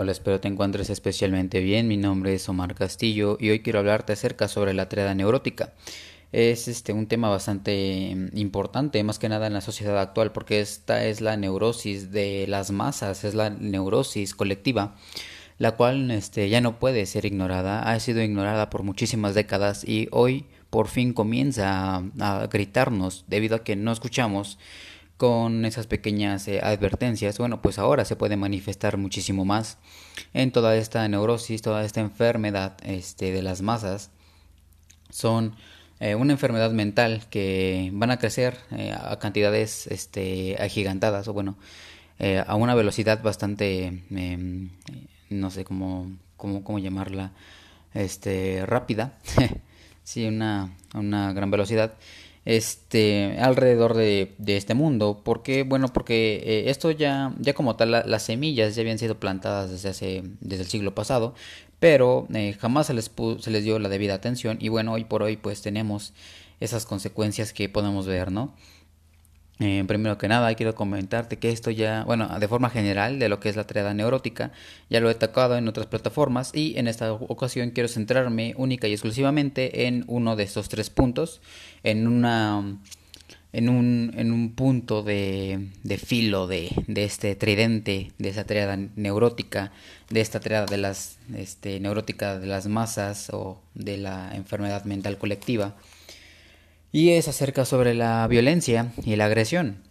Hola, espero te encuentres especialmente bien. Mi nombre es Omar Castillo y hoy quiero hablarte acerca sobre la triada neurótica. Es este un tema bastante mm, importante, más que nada en la sociedad actual, porque esta es la neurosis de las masas, es la neurosis colectiva, la cual este, ya no puede ser ignorada, ha sido ignorada por muchísimas décadas y hoy por fin comienza a gritarnos debido a que no escuchamos con esas pequeñas eh, advertencias, bueno, pues ahora se puede manifestar muchísimo más en toda esta neurosis, toda esta enfermedad este, de las masas. Son eh, una enfermedad mental que van a crecer eh, a cantidades este, agigantadas, o bueno, a una velocidad bastante, em, no sé cómo, cómo, cómo llamarla, este, rápida, sí, una, una gran velocidad este alrededor de, de este mundo. Porque bueno porque eh, esto ya ya como tal las semillas ya habían sido plantadas desde hace desde el siglo pasado pero eh, jamás se les se les dio la debida atención. Y bueno hoy por hoy pues tenemos esas consecuencias que podemos ver no eh, primero que nada, quiero comentarte que esto ya, bueno, de forma general, de lo que es la triada neurótica, ya lo he tocado en otras plataformas y en esta ocasión quiero centrarme única y exclusivamente en uno de estos tres puntos, en una en un, en un punto de, de filo de, de, este tridente, de esa triada neurótica, de esta triada de las este, neurótica de las masas o de la enfermedad mental colectiva y es acerca sobre la violencia y la agresión.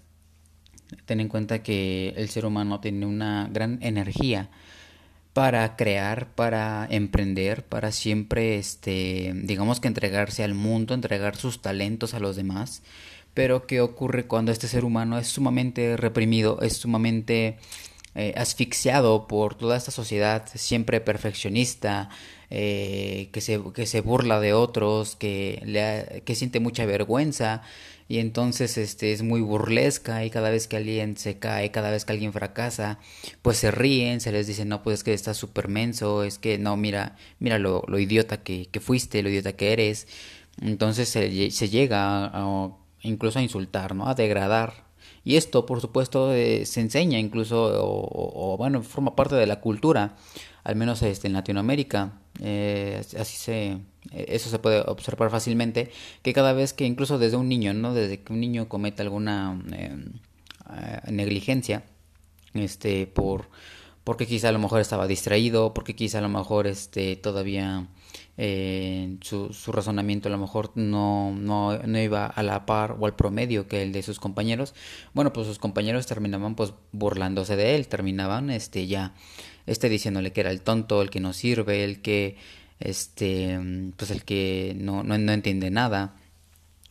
Ten en cuenta que el ser humano tiene una gran energía para crear, para emprender, para siempre, este, digamos que entregarse al mundo, entregar sus talentos a los demás. Pero ¿qué ocurre cuando este ser humano es sumamente reprimido, es sumamente eh, asfixiado por toda esta sociedad siempre perfeccionista, eh, que, se, que se burla de otros, que, le que siente mucha vergüenza y entonces este es muy burlesca y cada vez que alguien se cae, cada vez que alguien fracasa, pues se ríen, se les dice, no, pues es que estás súper menso, es que no, mira, mira lo, lo idiota que, que, fuiste, lo idiota que eres. Entonces se, llega a, incluso a insultar, ¿no? A degradar y esto, por supuesto, eh, se enseña incluso, o, bueno, forma parte de la cultura, al menos este, en Latinoamérica. Eh, así se, eh, eso se puede observar fácilmente, que cada vez que, incluso desde un niño, ¿no? Desde que un niño cometa alguna negligencia, este, por porque quizá a lo mejor estaba distraído, porque quizá a lo mejor este todavía eh, su, su, razonamiento a lo mejor no, no, no, iba a la par o al promedio que el de sus compañeros, bueno pues sus compañeros terminaban pues burlándose de él, terminaban este ya este diciéndole que era el tonto, el que no sirve, el que este pues el que no, no, no entiende nada.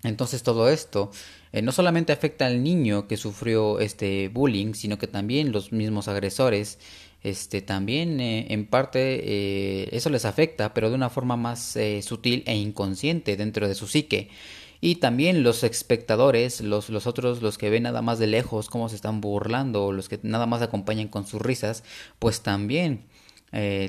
Entonces todo esto eh, no solamente afecta al niño que sufrió este bullying, sino que también los mismos agresores este también eh, en parte eh, eso les afecta, pero de una forma más sutil e inconsciente dentro de su psique. Y también los espectadores, los, los otros, los que ven nada más de lejos cómo se están burlando, los que nada más acompañan con sus risas, pues también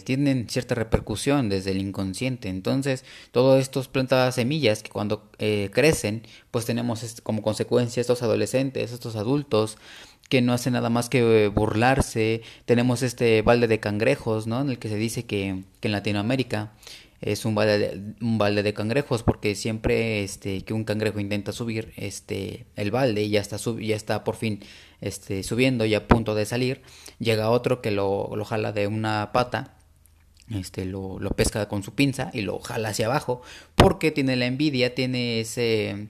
tienen cierta repercusión desde el inconsciente. Entonces, todo estos plantas semillas que cuando crecen, pues tenemos como consecuencia estos adolescentes, estos adultos, que no hace nada más que burlarse. Tenemos este balde de cangrejos, ¿no? En el que se dice que, que en Latinoamérica es un balde, de, un balde de cangrejos porque siempre este que un cangrejo intenta subir este el balde y ya está sub, ya está por fin este subiendo y a punto de salir llega otro que lo, lo jala de una pata este lo, lo pesca con su pinza y lo jala hacia abajo porque tiene la envidia tiene ese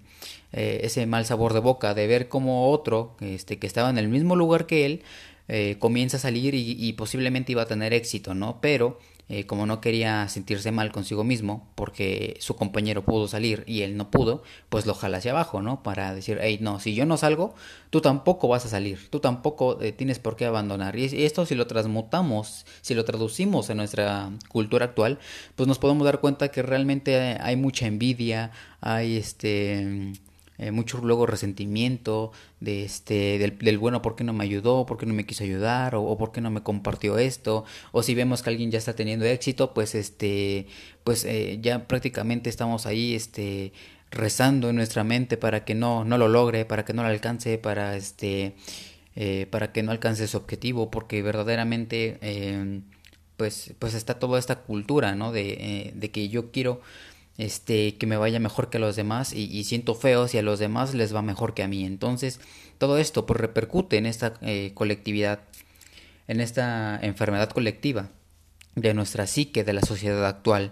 eh, ese mal sabor de boca de ver como otro este, que estaba en el mismo lugar que él eh, comienza a salir y, y, posiblemente iba a tener éxito, ¿no? Pero eh, como no quería sentirse mal consigo mismo porque su compañero pudo salir y él no pudo, pues lo jala hacia abajo, ¿no? Para decir, hey, no, si yo no salgo, tú tampoco vas a salir, tú tampoco eh, tienes por qué abandonar. Y esto si lo transmutamos, si lo traducimos en nuestra cultura actual, pues nos podemos dar cuenta que realmente hay mucha envidia, hay este eh, mucho luego resentimiento de este del, del, bueno por qué no me ayudó por qué no me quiso ayudar o, o, por qué no me compartió esto o si vemos que alguien ya está teniendo éxito pues este pues eh, ya prácticamente estamos ahí este rezando en nuestra mente para que no no lo logre para que no lo alcance para este eh, para que no alcance su objetivo porque verdaderamente eh, pues, pues está toda esta cultura, ¿no? De, eh, de que yo quiero este, que me vaya mejor que a los demás y, siento feo si a los demás les va mejor que a mí. Entonces, todo esto pues repercute en esta eh, colectividad, en esta enfermedad colectiva de nuestra psique, de la sociedad actual.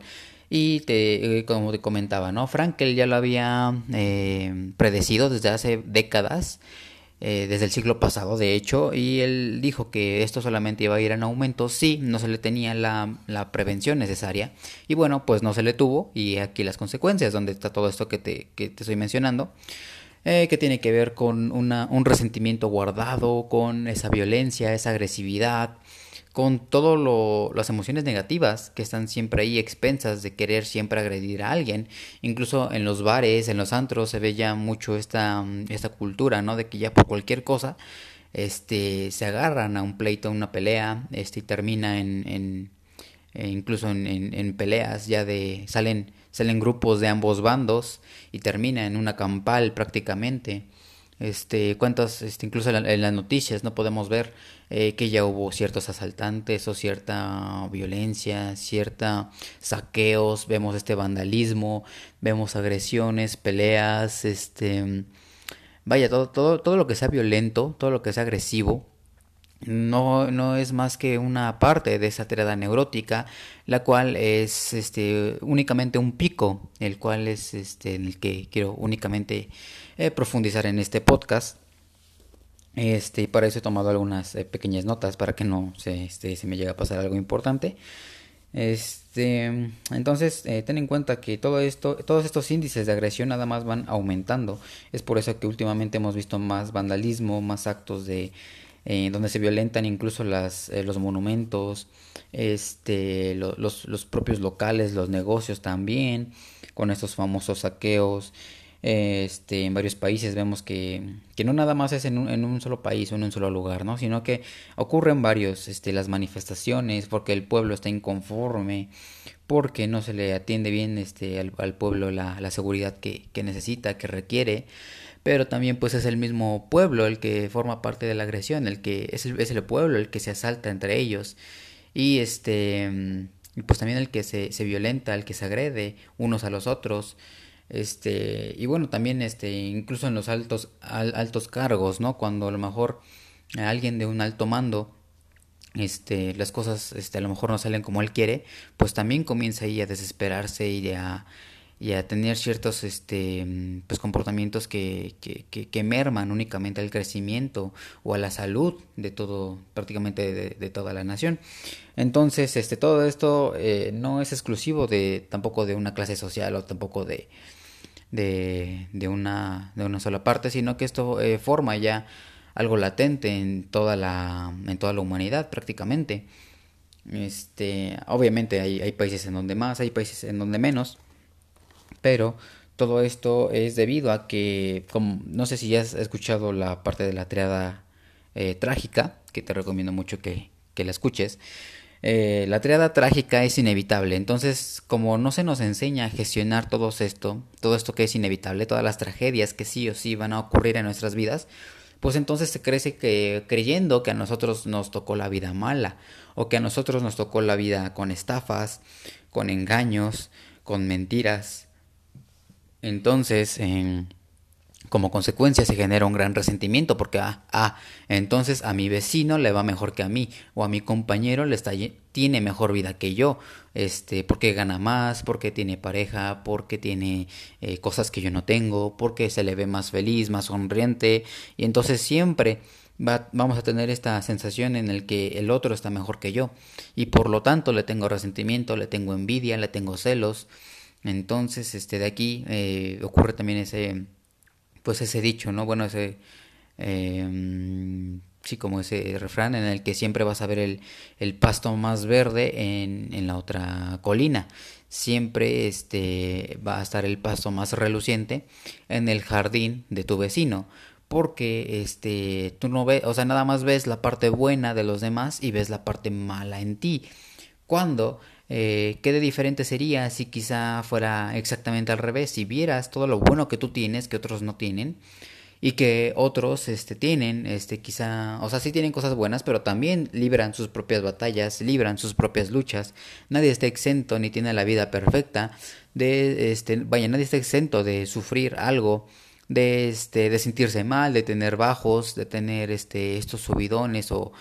Y te, eh, como te comentaba, ¿no? Frankel ya lo había eh, predecido desde hace décadas eh, desde el siglo pasado, de hecho, y él dijo que esto solamente iba a ir en aumento si no se le tenía la, la, prevención necesaria. Y bueno, pues no se le tuvo, y aquí las consecuencias, donde está todo esto que te, que te estoy mencionando. Eh, que tiene que ver con una, un resentimiento guardado, con esa violencia, esa agresividad, con todas las emociones negativas que están siempre ahí expensas de querer siempre agredir a alguien. Incluso en los bares, en los antros se ve ya mucho esta, esta cultura, ¿no? De que ya por cualquier cosa este, se agarran a un pleito, a una pelea, este, y termina en, en eh, incluso en, en, peleas ya de salen salen grupos de ambos bandos y termina en una campal prácticamente este cuántas este, incluso en, las noticias no podemos ver eh, que ya hubo ciertos asaltantes o cierta violencia cierta saqueos vemos este vandalismo vemos agresiones peleas este vaya todo todo todo lo que sea violento todo lo que sea agresivo no, no es más que una parte de esa tirada neurótica, la cual es este, únicamente un pico, el cual es este, en el que quiero únicamente eh, profundizar en este podcast. Este, y para eso he tomado algunas eh, pequeñas notas para que no se, este, se me llegue a pasar algo importante. Este, entonces, eh, ten en cuenta que todo esto, todos estos índices de agresión nada más van aumentando. Es por eso que últimamente hemos visto más vandalismo, más actos de eh, donde se violentan incluso las, eh, los monumentos, este, los, los, propios locales, los negocios también, con estos famosos saqueos. Este, en varios países vemos que, que no nada más es en un, en un, solo país o en un solo lugar, ¿no? sino que ocurren varios este, las manifestaciones porque el pueblo está inconforme, porque no se le atiende bien este, al, al pueblo la, la seguridad que, que necesita, que requiere pero también pues es el mismo pueblo el que forma parte de la agresión, el que es el, es el pueblo el que se asalta entre ellos. Y este y pues también el que se, se violenta, el que se agrede unos a los otros. Este y bueno también este incluso en los altos altos cargos no cuando a lo mejor alguien de un alto mando este las cosas este a lo mejor no salen como él quiere pues también comienza ahí a desesperarse y a y a tener ciertos este pues comportamientos que, que, que, merman únicamente al crecimiento o a la salud de todo prácticamente de, toda la nación. Entonces este todo esto eh, no es exclusivo de tampoco de una clase social o tampoco de de, de una de una sola parte sino que esto eh, forma ya algo latente en toda la en toda la humanidad prácticamente. Este obviamente hay, hay países en donde más hay países en donde menos pero todo esto es debido a que, no sé si ya has escuchado la parte de la triada eh, trágica, que te recomiendo mucho que, la escuches. Eh, la triada trágica es inevitable, entonces como no se nos enseña a gestionar todo esto, todo esto que es inevitable, todas las tragedias que sí o sí van a ocurrir en nuestras vidas, pues entonces se crece que creyendo que a nosotros nos tocó la vida mala o que a nosotros nos tocó la vida con estafas, con engaños, con mentiras, entonces, como consecuencia se genera un gran resentimiento porque, ah, ah, entonces a mi vecino le va mejor que a mí o a mi compañero le está, tiene mejor vida que yo, este, porque gana más, porque tiene pareja, porque tiene eh, cosas que yo no tengo, porque se le ve más feliz, más sonriente. Y entonces siempre va, vamos a tener esta sensación en el que el otro está mejor que yo. Y por lo tanto le tengo resentimiento, le tengo envidia, le tengo celos entonces, este, de aquí eh, ocurre también ese, pues ese dicho, ¿no? Bueno, ese, eh, sí, como ese refrán en el que siempre vas a ver el, el pasto más verde en, en, la otra colina. Siempre este, va a estar el pasto más reluciente en el jardín de tu vecino. Porque este, tú no ves, o sea, nada más ves la parte buena de los demás y ves la parte mala en ti. Cuando eh, ¿Qué de diferente sería si quizá fuera exactamente al revés? Si vieras todo lo bueno que tú tienes, que otros no tienen, y que otros este tienen este quizá o sea sí tienen cosas buenas pero también libran sus propias batallas libran sus propias luchas nadie está exento ni tiene la vida perfecta de este vaya nadie está exento de sufrir algo de este de sentirse mal de tener bajos de tener este estos subidones o,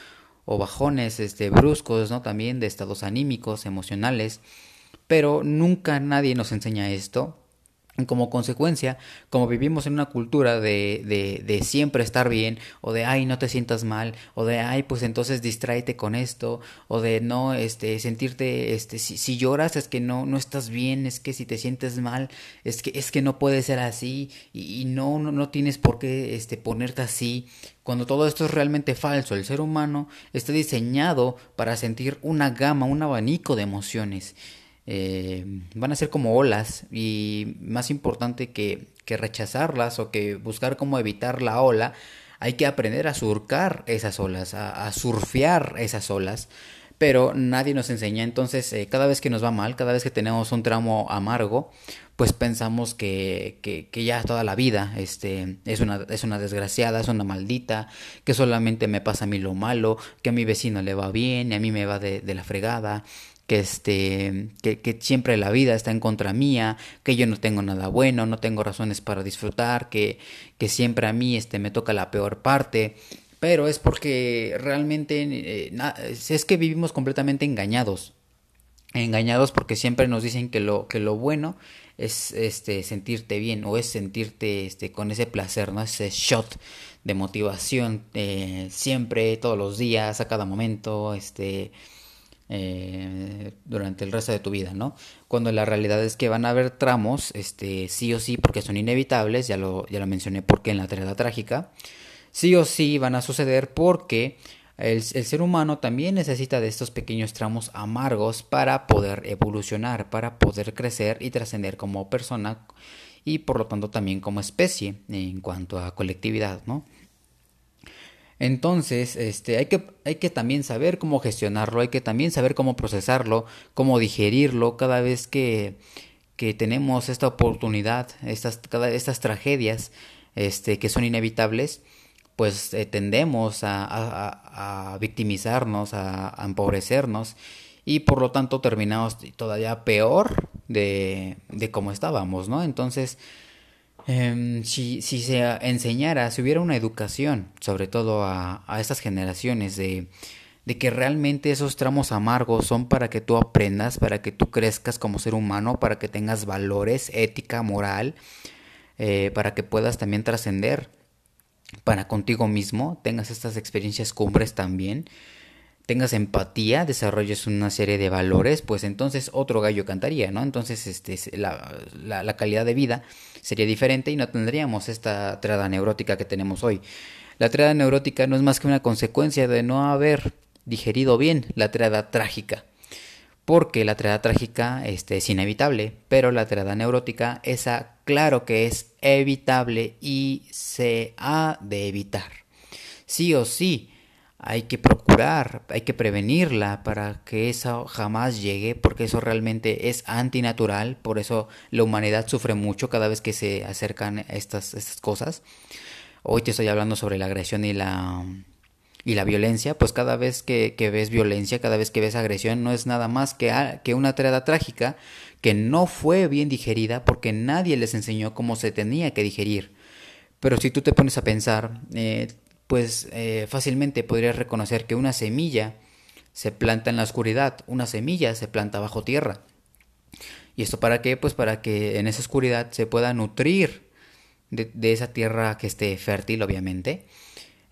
o bajones este bruscos no también de estados anímicos emocionales. Pero nunca nadie nos enseña esto como consecuencia, como vivimos en una cultura de, de, de, siempre estar bien, o de ay, no te sientas mal, o de ay, pues entonces distráete con esto, o de no, este, sentirte, este, si, si, lloras es que no, no estás bien, es que si te sientes mal, es que, es que no puede ser así, y, y no, no, no tienes por qué, este, ponerte así, cuando todo esto es realmente falso. El ser humano está diseñado para sentir una gama, un abanico de emociones eh, van a ser como olas y más importante que, rechazarlas o que buscar cómo evitar la ola, hay que aprender a surcar esas olas, a, surfear esas olas pero nadie nos enseña. Entonces, eh, cada vez que nos va mal, cada vez que tenemos un tramo amargo, pues pensamos que, que, que, ya toda la vida este, es, una, es una desgraciada, es una maldita, que solamente me pasa a mí lo malo, que a mi vecino le va bien y a mí me va de la fregada, que este que, que, siempre la vida está en contra mía, que yo no tengo nada bueno, no tengo razones para disfrutar, que, que siempre a mí este me toca la peor parte, pero es porque realmente eh, es que vivimos completamente engañados. Engañados porque siempre nos dicen que lo que lo bueno es este sentirte bien o es sentirte este con ese placer, ¿no? Ese shot de motivación eh, siempre todos los días, a cada momento, este eh, durante el resto de tu vida, ¿no? Cuando la realidad es que van a haber tramos, este, sí o sí, porque son inevitables, ya lo, ya lo mencioné porque en la trágica, sí o sí van a suceder porque el, el, ser humano también necesita de estos pequeños tramos amargos para poder evolucionar, para poder crecer y trascender como persona y por lo tanto también como especie en cuanto a colectividad, ¿no? Entonces, este, hay que, hay que también saber cómo gestionarlo, hay que también saber cómo procesarlo, cómo digerirlo cada vez que, que tenemos esta oportunidad, estas, cada, estas tragedias este, que son inevitables, pues eh, tendemos a, victimizarnos, a, empobrecernos y por lo tanto terminamos todavía peor de, de cómo estábamos, ¿no? Entonces, eh, si, si se enseñara, si hubiera una educación, sobre todo a, a estas generaciones, de, de que realmente esos tramos amargos son para que tú aprendas, para que tú crezcas como ser humano, para que tengas valores, ética, moral, eh, para que puedas también trascender para contigo mismo, tengas estas experiencias cumbres también, tengas empatía, desarrolles una serie de valores, pues entonces otro gallo cantaría, ¿no? Entonces este, la, calidad de vida sería diferente y no tendríamos esta triada neurótica que tenemos hoy. La triada neurótica no es más que una consecuencia de no haber digerido bien la triada trágica. Porque la triada trágica este, es inevitable, pero la triada neurótica, esa claro que es evitable y se ha de evitar. Sí o sí, hay que procurar, hay que prevenirla para que eso jamás llegue, porque eso realmente es antinatural, por eso la humanidad sufre mucho cada vez que se acercan estas, estas cosas. Hoy te estoy hablando sobre la agresión y la, y la violencia, pues cada vez que, ves violencia, cada vez que ves agresión, no es nada más que, que una tirada trágica que no fue bien digerida porque nadie les enseñó cómo se tenía que digerir. Pero si tú te pones a pensar, eh, pues eh, fácilmente podrías reconocer que una semilla se planta en la oscuridad, una semilla se planta bajo tierra. ¿Y esto para qué? Pues para que en esa oscuridad se pueda nutrir de, esa tierra que esté fértil, obviamente,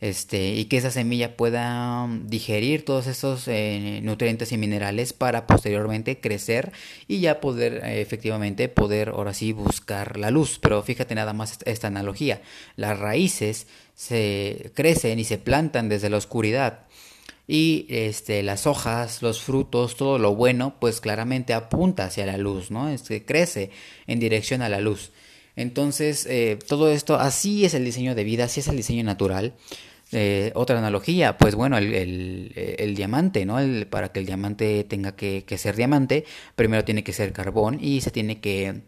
este, y que esa semilla pueda digerir todos esos eh, nutrientes y minerales para posteriormente crecer y ya poder eh, efectivamente poder ahora sí buscar la luz. Pero fíjate nada más esta analogía. Las raíces se crecen y se plantan desde la oscuridad y este las hojas, los frutos, todo lo bueno, pues claramente apunta hacia la luz, ¿no? Este, crece en dirección a la luz. Entonces, eh, todo esto, así es el diseño de vida, así es el diseño natural Eh, otra analogía, pues bueno, el, diamante, ¿no? El, para que el diamante tenga que, ser diamante, primero tiene que ser carbón y se tiene que,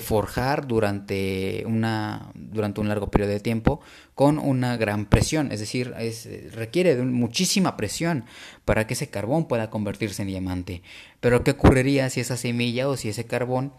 forjar durante, una, durante un largo periodo de tiempo con una gran presión, es decir, es, requiere de muchísima presión para que ese carbón pueda convertirse en diamante. Pero ¿qué ocurriría si esa semilla o si ese carbón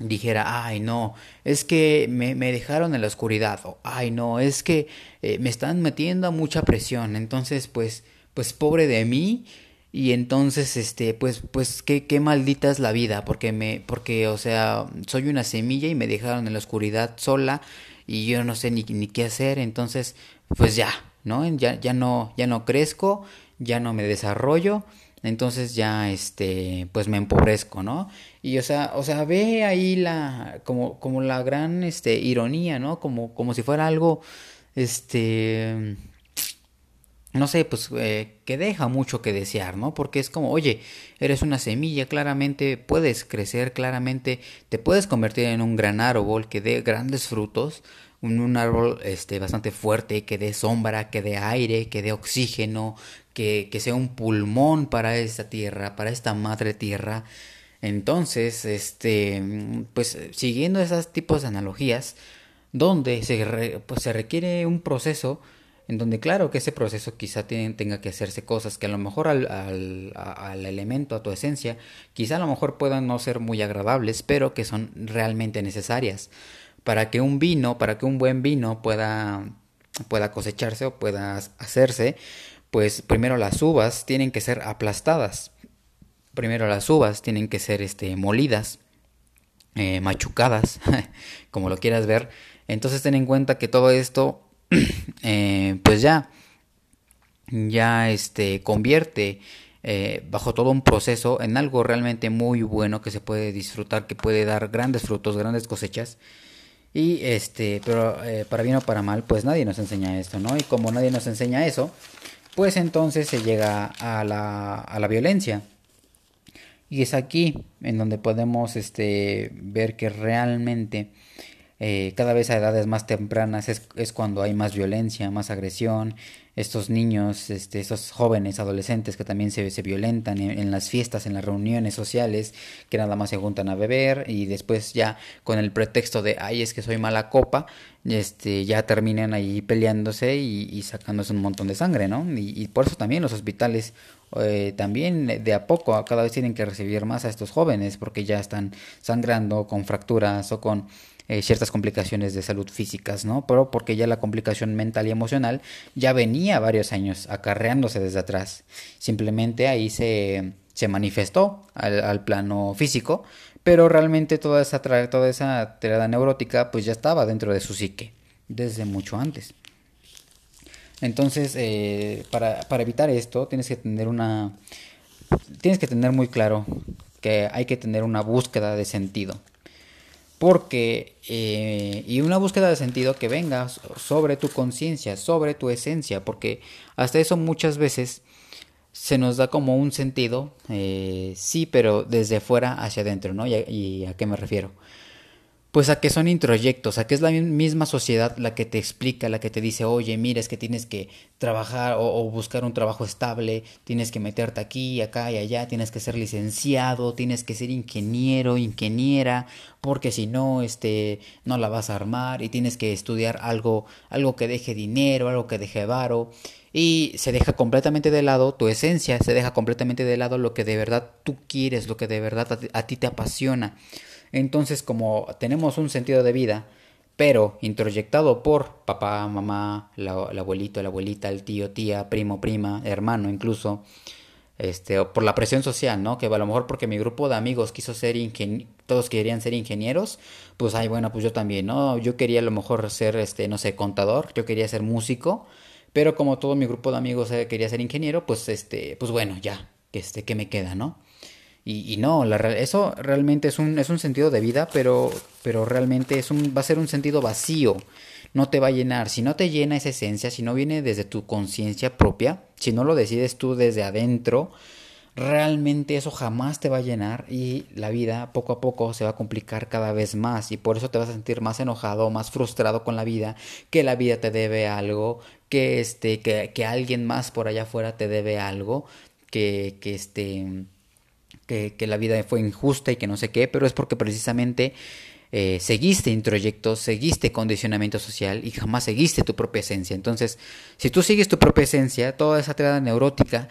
dijera, ay no, es que me, dejaron en la oscuridad, o ay no, es que eh, me están metiendo a mucha presión, entonces pues, pues pobre de mí, y entonces este, pues, pues qué, qué maldita es la vida, porque me, porque, o sea, soy una semilla y me dejaron en la oscuridad sola, y yo no sé ni, ni qué hacer, entonces, pues ya, ¿no? Ya, ya no, ya no crezco, ya no me desarrollo, entonces ya este pues me empobrezco, ¿no? Y o sea, o sea, ve ahí la como como la gran este ironía, ¿no? Como como si fuera algo este no sé, pues eh, que deja mucho que desear, ¿no? Porque es como, oye, eres una semilla, claramente puedes crecer, claramente te puedes convertir en un gran árbol que dé grandes frutos, un, un árbol este, bastante fuerte, que dé sombra, que dé aire, que dé oxígeno, que, que sea un pulmón para esta tierra, para esta madre tierra. Entonces, este, pues siguiendo esos tipos de analogías, donde se, pues, se requiere un proceso en donde claro que ese proceso quizá tenga que hacerse cosas que a lo mejor al, al, al, elemento, a tu esencia, quizá a lo mejor puedan no ser muy agradables, pero que son realmente necesarias para que un vino, para que un buen vino pueda, pueda cosecharse o pueda hacerse, pues primero las uvas tienen que ser aplastadas. Primero las uvas tienen que ser este, molidas, eh, machucadas, como lo quieras ver. Entonces ten en cuenta que todo esto, eh, pues ya, ya este, convierte eh, bajo todo un proceso en algo realmente muy bueno que se puede disfrutar, que puede dar grandes frutos, grandes cosechas. Y este, pero para bien o para mal, pues nadie nos enseña esto, ¿no? Y como nadie nos enseña eso, pues entonces se llega a la, a la violencia. Y es aquí en donde podemos este, ver que realmente eh, cada vez a edades más tempranas es, es, cuando hay más violencia, más agresión. Estos niños, este, estos jóvenes, adolescentes que también se, se violentan en, las fiestas, en las reuniones sociales, que nada más se juntan a beber y después ya con el pretexto de, ay, es que soy mala copa, este, ya terminan ahí peleándose y, sacándose un montón de sangre, ¿no? Y, por eso también los hospitales eh, también de a poco cada vez tienen que recibir más a estos jóvenes porque ya están sangrando con fracturas o con eh, ciertas complicaciones de salud físicas, ¿no? Pero porque ya la complicación mental y emocional ya venía varios años acarreándose desde atrás. Simplemente ahí se, se manifestó al, al plano físico pero realmente toda esa, toda esa neurótica pues ya estaba dentro de su psique desde mucho antes. Entonces, eh, para, para, evitar esto, tienes que tener una. Tienes que tener muy claro que hay que tener una búsqueda de sentido. Porque. Eh, y una búsqueda de sentido que venga sobre tu conciencia, sobre tu esencia. Porque hasta eso muchas veces se nos da como un sentido, eh, sí, pero desde fuera hacia adentro, ¿no? ¿Y a, qué me refiero? Pues a que son introyectos, a que es la misma sociedad la que te explica, la que te dice, oye, mira, es que tienes que trabajar o, buscar un trabajo estable, tienes que meterte aquí, acá y allá, tienes que ser licenciado, tienes que ser ingeniero, ingeniera, porque si no, este, no la vas a armar y tienes que estudiar algo, algo que deje dinero, algo que deje varo y se deja completamente de lado tu esencia, se deja completamente de lado lo que de verdad tú quieres, lo que de verdad a ti te apasiona. Entonces, como tenemos un sentido de vida, pero introyectado por papá, mamá, la, el abuelito, la abuelita, el tío, tía, primo, prima, hermano incluso, este, por la presión social, ¿no? Que a lo mejor porque mi grupo de amigos quiso ser ingenieros, todos querían ser ingenieros, pues ay, bueno, pues yo también, ¿no? Yo quería a lo mejor ser, este, no sé, contador, yo quería ser músico, pero como todo mi grupo de amigos eh, quería ser ingeniero, pues este, pues bueno, ya, este, ¿qué me queda, no? Y, y no, la, eso realmente es un, es un sentido de vida, pero, pero realmente es un, va a ser un sentido vacío. No te va a llenar. Si no te llena esa esencia, si no viene desde tu conciencia propia, si no lo decides tú desde adentro, realmente eso jamás te va a llenar y la vida poco a poco se va a complicar cada vez más y por eso te vas a sentir más enojado, más frustrado con la vida, que la vida te debe algo, que este, que, que alguien más por allá afuera te debe algo, que, que este, que, la vida fue injusta y que no sé qué, pero es porque precisamente eh, seguiste introyectos, seguiste condicionamiento social y jamás seguiste tu propia esencia. Entonces, si tú sigues tu propia esencia, toda esa tirada neurótica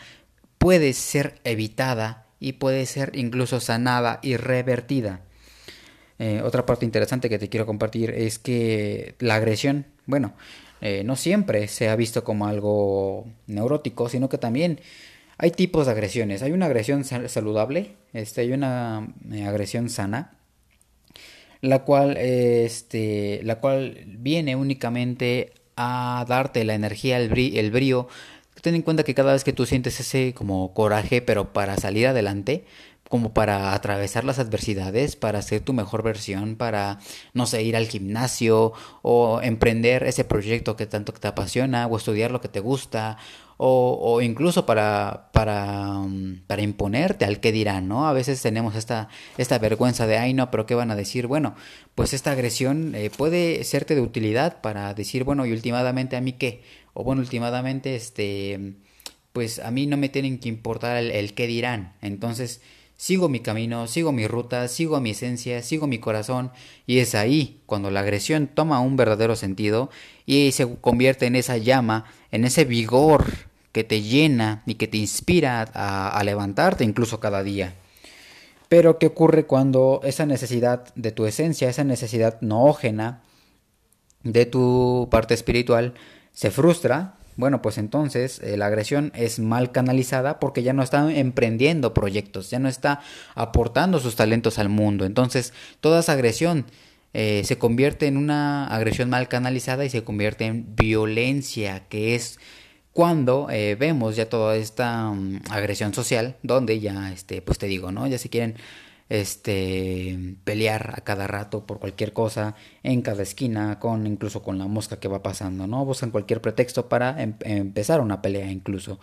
puede ser evitada y puede ser incluso sanada y revertida. Eh, otra parte interesante que te quiero compartir es que la agresión, bueno, eh, no siempre se ha visto como algo neurótico, sino que también hay tipos de agresiones. Hay una agresión saludable, este, hay una agresión sana la cual, este, la cual viene únicamente a darte la energía, el, el brío. Ten en cuenta que cada vez que tú sientes ese como coraje, pero para salir adelante, como para atravesar las adversidades, para ser tu mejor versión, para, no sé, ir al gimnasio o emprender ese proyecto que tanto te apasiona o estudiar lo que te gusta o, o incluso para, para, mm, para, imponerte al que dirán, ¿no? A veces tenemos esta, esta vergüenza de, ay, no, pero ¿qué van a decir? Bueno, pues esta agresión eh, puede serte de utilidad para decir, bueno, y últimamente a mí qué, o bueno, últimamente, este, pues a mí no me tienen que importar el qué dirán, entonces sigo mi camino, sigo mi ruta, sigo mi esencia, sigo mi corazón y es ahí cuando la agresión toma un verdadero sentido y se convierte en esa llama, en ese vigor que te llena y que te inspira a, levantarte incluso cada día. Pero ¿qué ocurre cuando esa necesidad de tu esencia, esa necesidad noógena de tu parte espiritual se frustra? Bueno, pues entonces eh, la agresión es mal canalizada porque ya no está emprendiendo proyectos, ya no está aportando sus talentos al mundo. Entonces, toda esa agresión eh, se convierte en una agresión mal canalizada y se convierte en violencia, que es cuando eh, vemos ya toda esta mm, agresión social, donde ya, este, pues te digo, ¿no? Ya se quieren este pelear a cada rato por cualquier cosa en cada esquina con incluso con la mosca que va pasando no buscan cualquier pretexto para em, empezar una pelea incluso.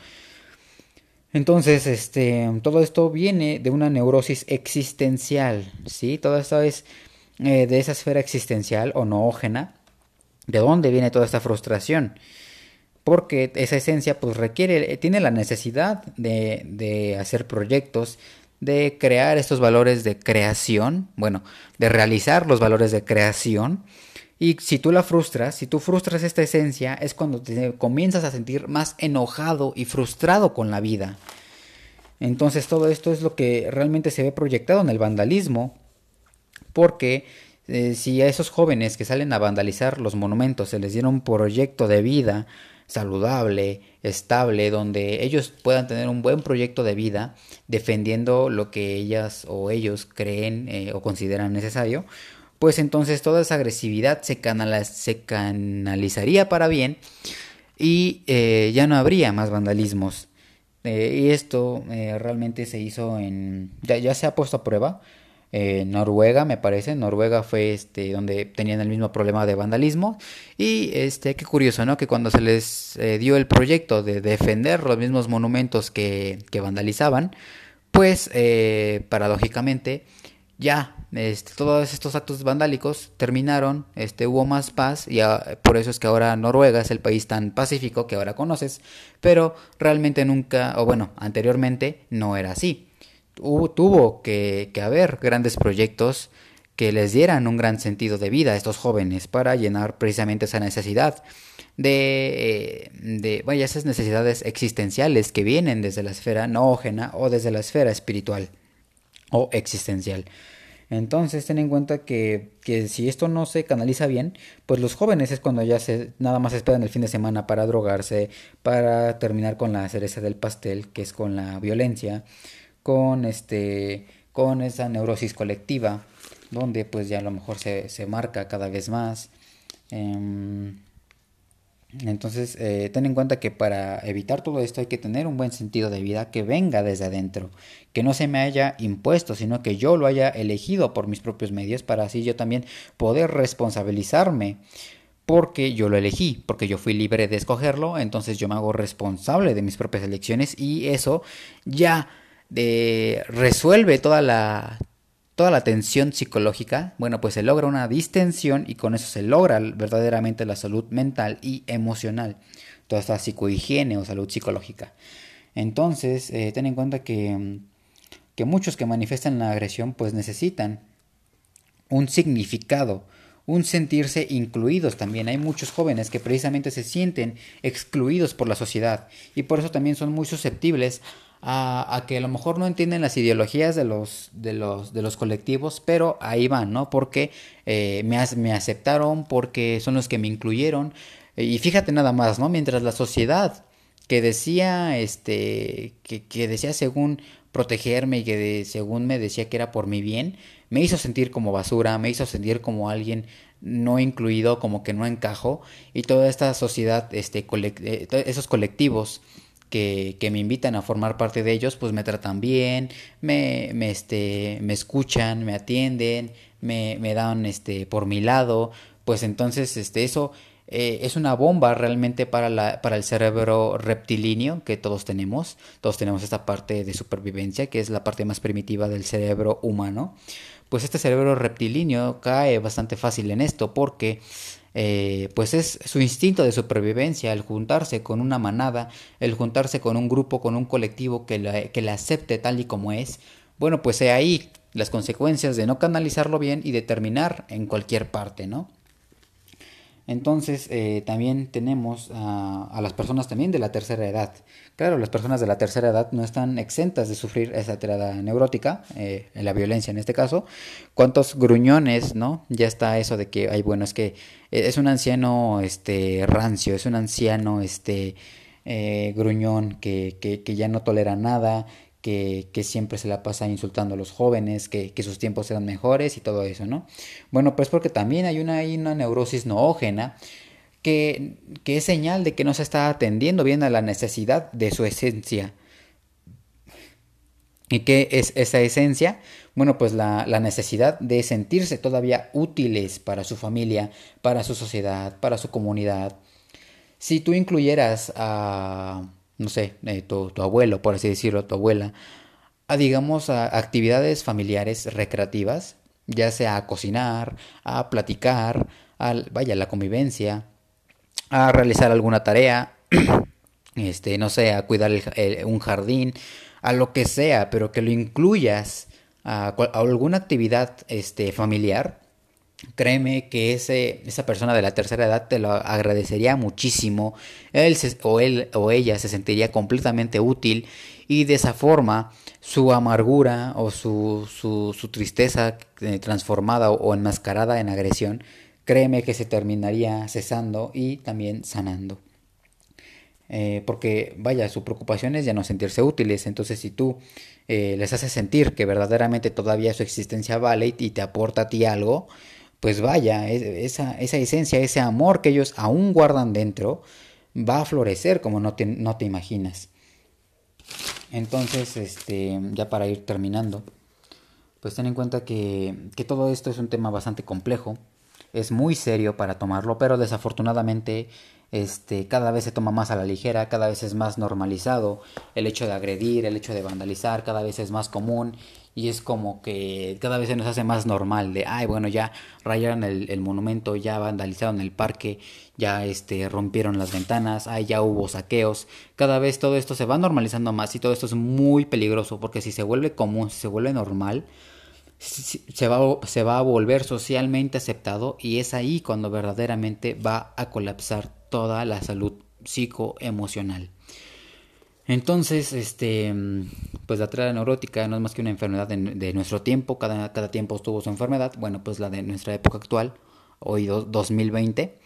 Entonces este todo esto viene de una neurosis existencial sí todo esto es eh, de esa esfera existencial o noógena de dónde viene toda esta frustración porque esa esencia pues requiere, tiene la necesidad de, de hacer proyectos, de crear estos valores de creación, bueno, de realizar los valores de creación. Y si tú la frustras, si tú frustras esta esencia, es cuando te comienzas a sentir más enojado y frustrado con la vida. Entonces todo esto es lo que realmente se ve proyectado en el vandalismo, porque eh, si a esos jóvenes que salen a vandalizar los monumentos se les diera un proyecto de vida, saludable, estable, donde ellos puedan tener un buen proyecto de vida defendiendo lo que ellas o ellos creen eh, o consideran necesario, pues entonces toda esa agresividad se, se canalizaría para bien y eh, ya no habría más vandalismos. Eh, y esto realmente se hizo en... Ya se ha puesto a prueba eh, Noruega, me parece. Noruega fue este donde tenían el mismo problema de vandalismo. Y este, qué curioso, ¿no? Que cuando se les eh, dio el proyecto de defender los mismos monumentos que, vandalizaban, pues eh, paradójicamente ya este, todos estos actos vandálicos terminaron, este, hubo más paz y por eso es que ahora Noruega es el país tan pacífico que ahora conoces, pero realmente nunca, o bueno, anteriormente no era así tuvo que, haber grandes proyectos que les dieran un gran sentido de vida a estos jóvenes para llenar precisamente esa necesidad de, eh, de vaya, esas necesidades existenciales que vienen desde la esfera noógena o desde la esfera espiritual o existencial. Entonces ten en cuenta que, que, si esto no se canaliza bien, pues los jóvenes es cuando ya se nada más esperan el fin de semana para drogarse, para terminar con la cereza del pastel, que es con la violencia, con este con esa neurosis colectiva donde pues ya a lo mejor se, se marca cada vez más. Em, entonces eh, ten en cuenta que para evitar todo esto hay que tener un buen sentido de vida que venga desde adentro que no se me haya impuesto sino que yo lo haya elegido por mis propios medios para así yo también poder responsabilizarme porque yo lo elegí, porque yo fui libre de escogerlo, entonces yo me hago responsable de mis propias elecciones y eso ya resuelve toda la, toda la tensión psicológica, bueno, pues se logra una distensión y con eso se logra verdaderamente la salud mental y emocional, toda esta psicohigiene o salud psicológica. Entonces, eh, ten en cuenta que, que muchos que manifiestan la agresión pues necesitan un significado, un sentirse incluidos también. Hay muchos jóvenes que precisamente se sienten excluidos por la sociedad y por eso también son muy susceptibles a, que a lo mejor no entienden las ideologías de los, de los, de los colectivos, pero ahí van, ¿no? Porque eh, me, me aceptaron, porque son los que me incluyeron. Y fíjate nada más, ¿no? Mientras la sociedad que decía, este, que, que decía según protegerme y que según me decía que era por mi bien, me hizo sentir como basura, me hizo sentir como alguien no incluido, como que no encajo y toda esta sociedad, este, eh, esos colectivos que, que, me invitan a formar parte de ellos, pues me tratan bien, me, me, este, me escuchan, me atienden, me, me dan este, por mi lado, pues entonces este, eso eh, es una bomba realmente para, la, para el cerebro reptilíneo que todos tenemos. Todos tenemos esta parte de supervivencia, que es la parte más primitiva del cerebro humano. Pues este cerebro reptilíneo cae bastante fácil en esto porque eh, pues es su instinto de supervivencia, el juntarse con una manada, el juntarse con un grupo, con un colectivo que la, que la acepte tal y como es. Bueno, pues he ahí las consecuencias de no canalizarlo bien y de terminar en cualquier parte, ¿no? Entonces eh, también tenemos a, las personas también de la tercera edad. Claro, las personas de la tercera edad no están exentas de sufrir esa tirada neurótica, eh, la violencia en este caso. ¿Cuántos gruñones, no? Ya está eso de que, ay, bueno, es que es un anciano este, rancio, es un anciano este, eh, gruñón que, que ya no tolera nada, que, siempre se la pasa insultando a los jóvenes, que, sus tiempos eran mejores y todo eso, ¿no? Bueno, pues porque también hay una, neurosis noógena que, es señal de que no se está atendiendo bien a la necesidad de su esencia. ¿Y qué es esa esencia? Bueno, pues la, necesidad de sentirse todavía útiles para su familia, para su sociedad, para su comunidad. Si tú incluyeras a no sé, eh, tu, abuelo, por así decirlo, tu abuela, a digamos a actividades familiares recreativas, ya sea a cocinar, a platicar, a vaya, la convivencia, a realizar alguna tarea, este, no sé, a cuidar un jardín, a lo que sea, pero que lo incluyas a, a alguna actividad este, familiar, Créeme que ese, esa persona de la tercera edad te lo agradecería muchísimo. Él o, él, o ella se sentiría completamente útil y de esa forma su amargura o su, su, su tristeza eh, transformada o, enmascarada en agresión, créeme que se terminaría cesando y también sanando. Eh, porque vaya, su preocupación es ya no sentirse útiles. Entonces, si tú eh, les haces sentir que verdaderamente todavía su existencia vale y te aporta a ti algo, pues vaya, esa, esa esencia, ese amor que ellos aún guardan dentro, va a florecer como no te, no te imaginas. Entonces, este, ya para ir terminando, pues ten en cuenta que, que todo esto es un tema bastante complejo, es muy serio para tomarlo, pero desafortunadamente este, cada vez se toma más a la ligera, cada vez es más normalizado el hecho de agredir, el hecho de vandalizar, cada vez es más común y es como que cada vez se nos hace más normal de, ay, bueno, ya rayaron el, monumento, ya vandalizaron el parque, ya este, rompieron las ventanas, ay, ya hubo saqueos, cada vez todo esto se va normalizando más y todo esto es muy peligroso porque si se vuelve común, si se vuelve normal, se va, se va a volver socialmente aceptado y es ahí cuando verdaderamente va a colapsar toda la salud psicoemocional. Entonces, este, pues la triada neurótica no es más que una enfermedad de, nuestro tiempo, cada, cada, tiempo tuvo su enfermedad, bueno, pues la de nuestra época actual, hoy 2020,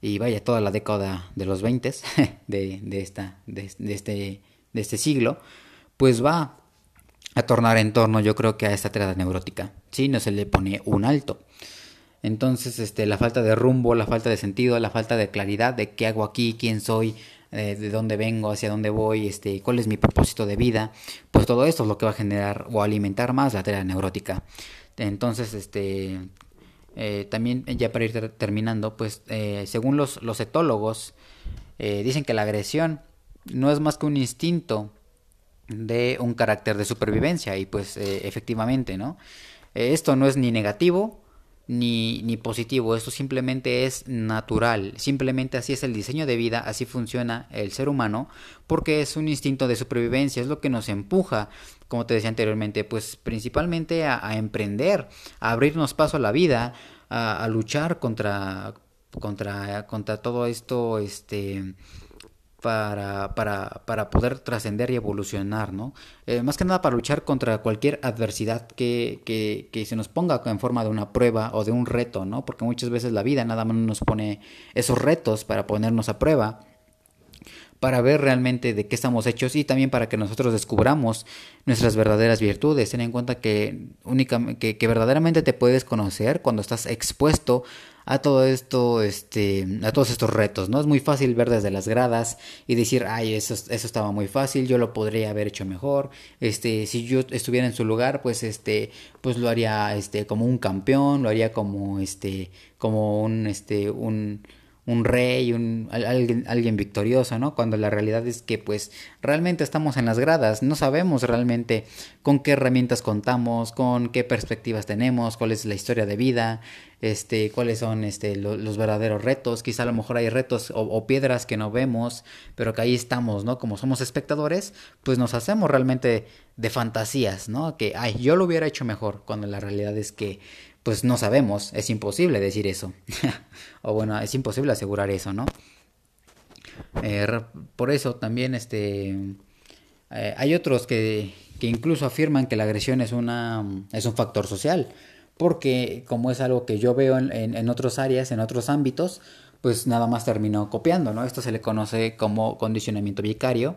y vaya, toda la década de los 20 de, de, esta, de, este, de este siglo, pues va a tornar en torno, yo creo que a esta triada neurótica, si no se le pone un alto. Entonces, este, la falta de rumbo, la falta de sentido, la falta de claridad de qué hago aquí, quién soy, eh, de dónde vengo, hacia dónde voy, este, cuál es mi propósito de vida, pues todo esto es lo que va a generar o alimentar más la tarea neurótica. Entonces, este, eh, también ya para ir terminando, pues eh, según los, los etólogos, dicen que la agresión no es más que un instinto de un carácter de supervivencia y pues eh, efectivamente, ¿no? Eh, esto no es ni negativo ni, ni positivo, esto simplemente es natural, simplemente así es el diseño de vida, así funciona el ser humano, porque es un instinto de supervivencia, es lo que nos empuja, como te decía anteriormente, pues principalmente a, emprender, a abrirnos paso a la vida, a, a luchar contra, contra, contra todo esto, este para, para, para poder trascender y evolucionar, ¿no? Eh, más que nada para luchar contra cualquier adversidad que, que, que, se nos ponga en forma de una prueba o de un reto, ¿no? Porque muchas veces la vida nada más nos pone esos retos para ponernos a prueba para ver realmente de qué estamos hechos y también para que nosotros descubramos nuestras verdaderas virtudes. Ten en cuenta que, únicamente, que, verdaderamente te puedes conocer cuando estás expuesto a todo esto, este, a todos estos retos, ¿no? Es muy fácil ver desde las gradas y decir, ay, eso, eso estaba muy fácil, yo lo podría haber hecho mejor, este, si yo estuviera en su lugar, pues, este, pues lo haría, este, como un campeón, lo haría como, este, como un, este, un, un rey, un, alguien, alguien victorioso, ¿no? Cuando la realidad es que pues realmente estamos en las gradas, no sabemos realmente con qué herramientas contamos, con qué perspectivas tenemos, cuál es la historia de vida, este, cuáles son este, los verdaderos retos, quizá a lo mejor hay retos o, piedras que no vemos, pero que ahí estamos, ¿no? Como somos espectadores, pues nos hacemos realmente de fantasías, ¿no? Que, ay, yo lo hubiera hecho mejor, cuando la realidad es que pues no sabemos, es imposible decir eso. o bueno, es imposible asegurar eso, ¿no? Eh, por eso también este, eh, hay otros que, que, incluso afirman que la agresión es, una, es un factor social, porque como es algo que yo veo en, en, otras áreas, en otros ámbitos, pues nada más terminó copiando, ¿no? Esto se le conoce como condicionamiento vicario,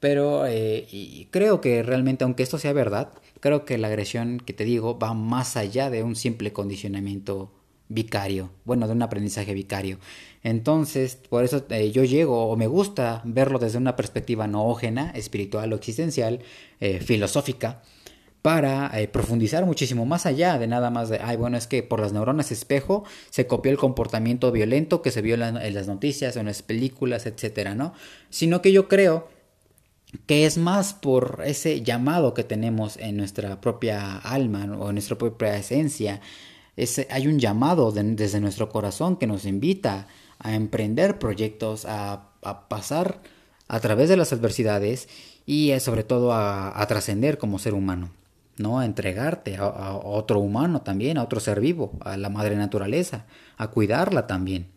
pero eh, creo que realmente, aunque esto sea verdad, creo que la agresión que te digo va más allá de un simple condicionamiento vicario, bueno, de un aprendizaje vicario. Entonces, por eso eh, yo llego o me gusta verlo desde una perspectiva noógena, espiritual o existencial, eh, filosófica, para eh, profundizar muchísimo más allá de nada más de, ay, bueno, es que por las neuronas espejo se copió el comportamiento violento que se vio en, en las noticias en las películas, etcétera, ¿no? Sino que yo creo que es más por ese llamado que tenemos en nuestra propia alma o en nuestra propia esencia. hay un llamado desde nuestro corazón que nos invita a emprender proyectos, a, pasar a través de las adversidades y eh, sobre todo a, trascender como ser humano, ¿no? A entregarte a, a, otro humano también, a otro ser vivo, a la madre naturaleza, a cuidarla también.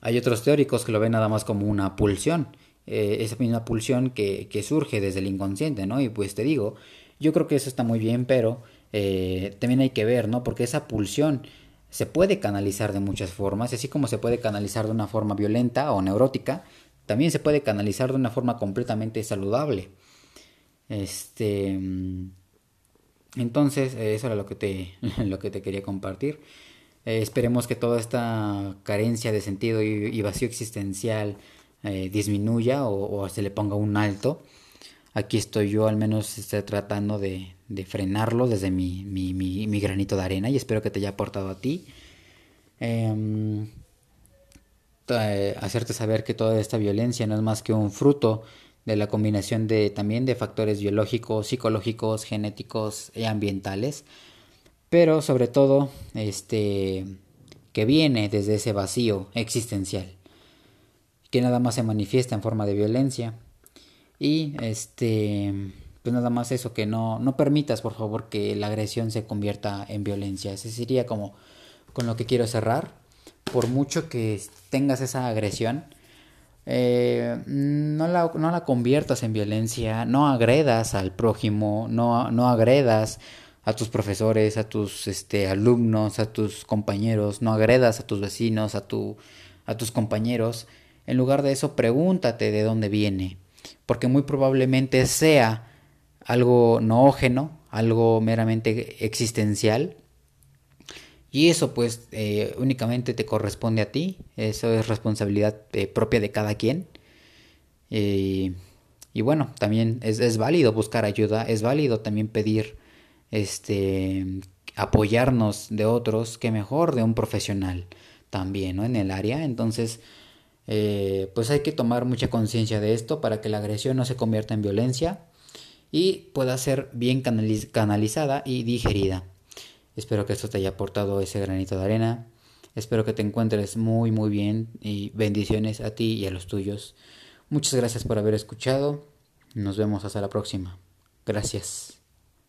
Hay otros teóricos que lo ven nada más como una pulsión eh, esa misma pulsión que, que, surge desde el inconsciente, ¿no? Y pues te digo, yo creo que eso está muy bien, pero eh, también hay que ver, ¿no? Porque esa pulsión se puede canalizar de muchas formas, así como se puede canalizar de una forma violenta o neurótica, también se puede canalizar de una forma completamente saludable. Este. Mm, entonces, eh, eso era lo que te, lo que te quería compartir. esperemos que toda esta carencia de sentido y vacío existencial eh, disminuya o, se le ponga un alto. Aquí estoy yo al menos estoy tratando de, frenarlo desde mi, mi, granito de arena y espero que te haya aportado a ti. Em, eh, hacerte saber que toda esta violencia no es más que un fruto de la combinación de también de factores biológicos, psicológicos, genéticos y ambientales, pero sobre todo este que viene desde ese vacío existencial que nada más se manifiesta en forma de violencia. Y este, pues nada más eso, que no, no permitas por favor que la agresión se convierta en violencia. Ese sería como con lo que quiero cerrar. Por mucho que tengas esa agresión, eh, no, la, no, la, conviertas en violencia, no agredas al prójimo, no, no agredas a tus profesores, a tus este, alumnos, a tus compañeros, no agredas a tus vecinos, a, tu, a tus compañeros. En lugar de eso, pregúntate de dónde viene, porque muy probablemente sea algo noógeno, algo meramente existencial. Y eso pues eh, únicamente te corresponde a ti, eso es responsabilidad eh, propia de cada quien. y bueno, también es, es, válido buscar ayuda, es válido también pedir este apoyarnos de otros, que mejor de un profesional también, ¿no? En el área. Entonces, eh, pues hay que tomar mucha conciencia de esto para que la agresión no se convierta en violencia y pueda ser bien canalizada y digerida. Espero que esto te haya aportado ese granito de arena. Espero que te encuentres muy muy bien y bendiciones a ti y a los tuyos. Muchas gracias por haber escuchado. Nos vemos hasta la próxima. Gracias.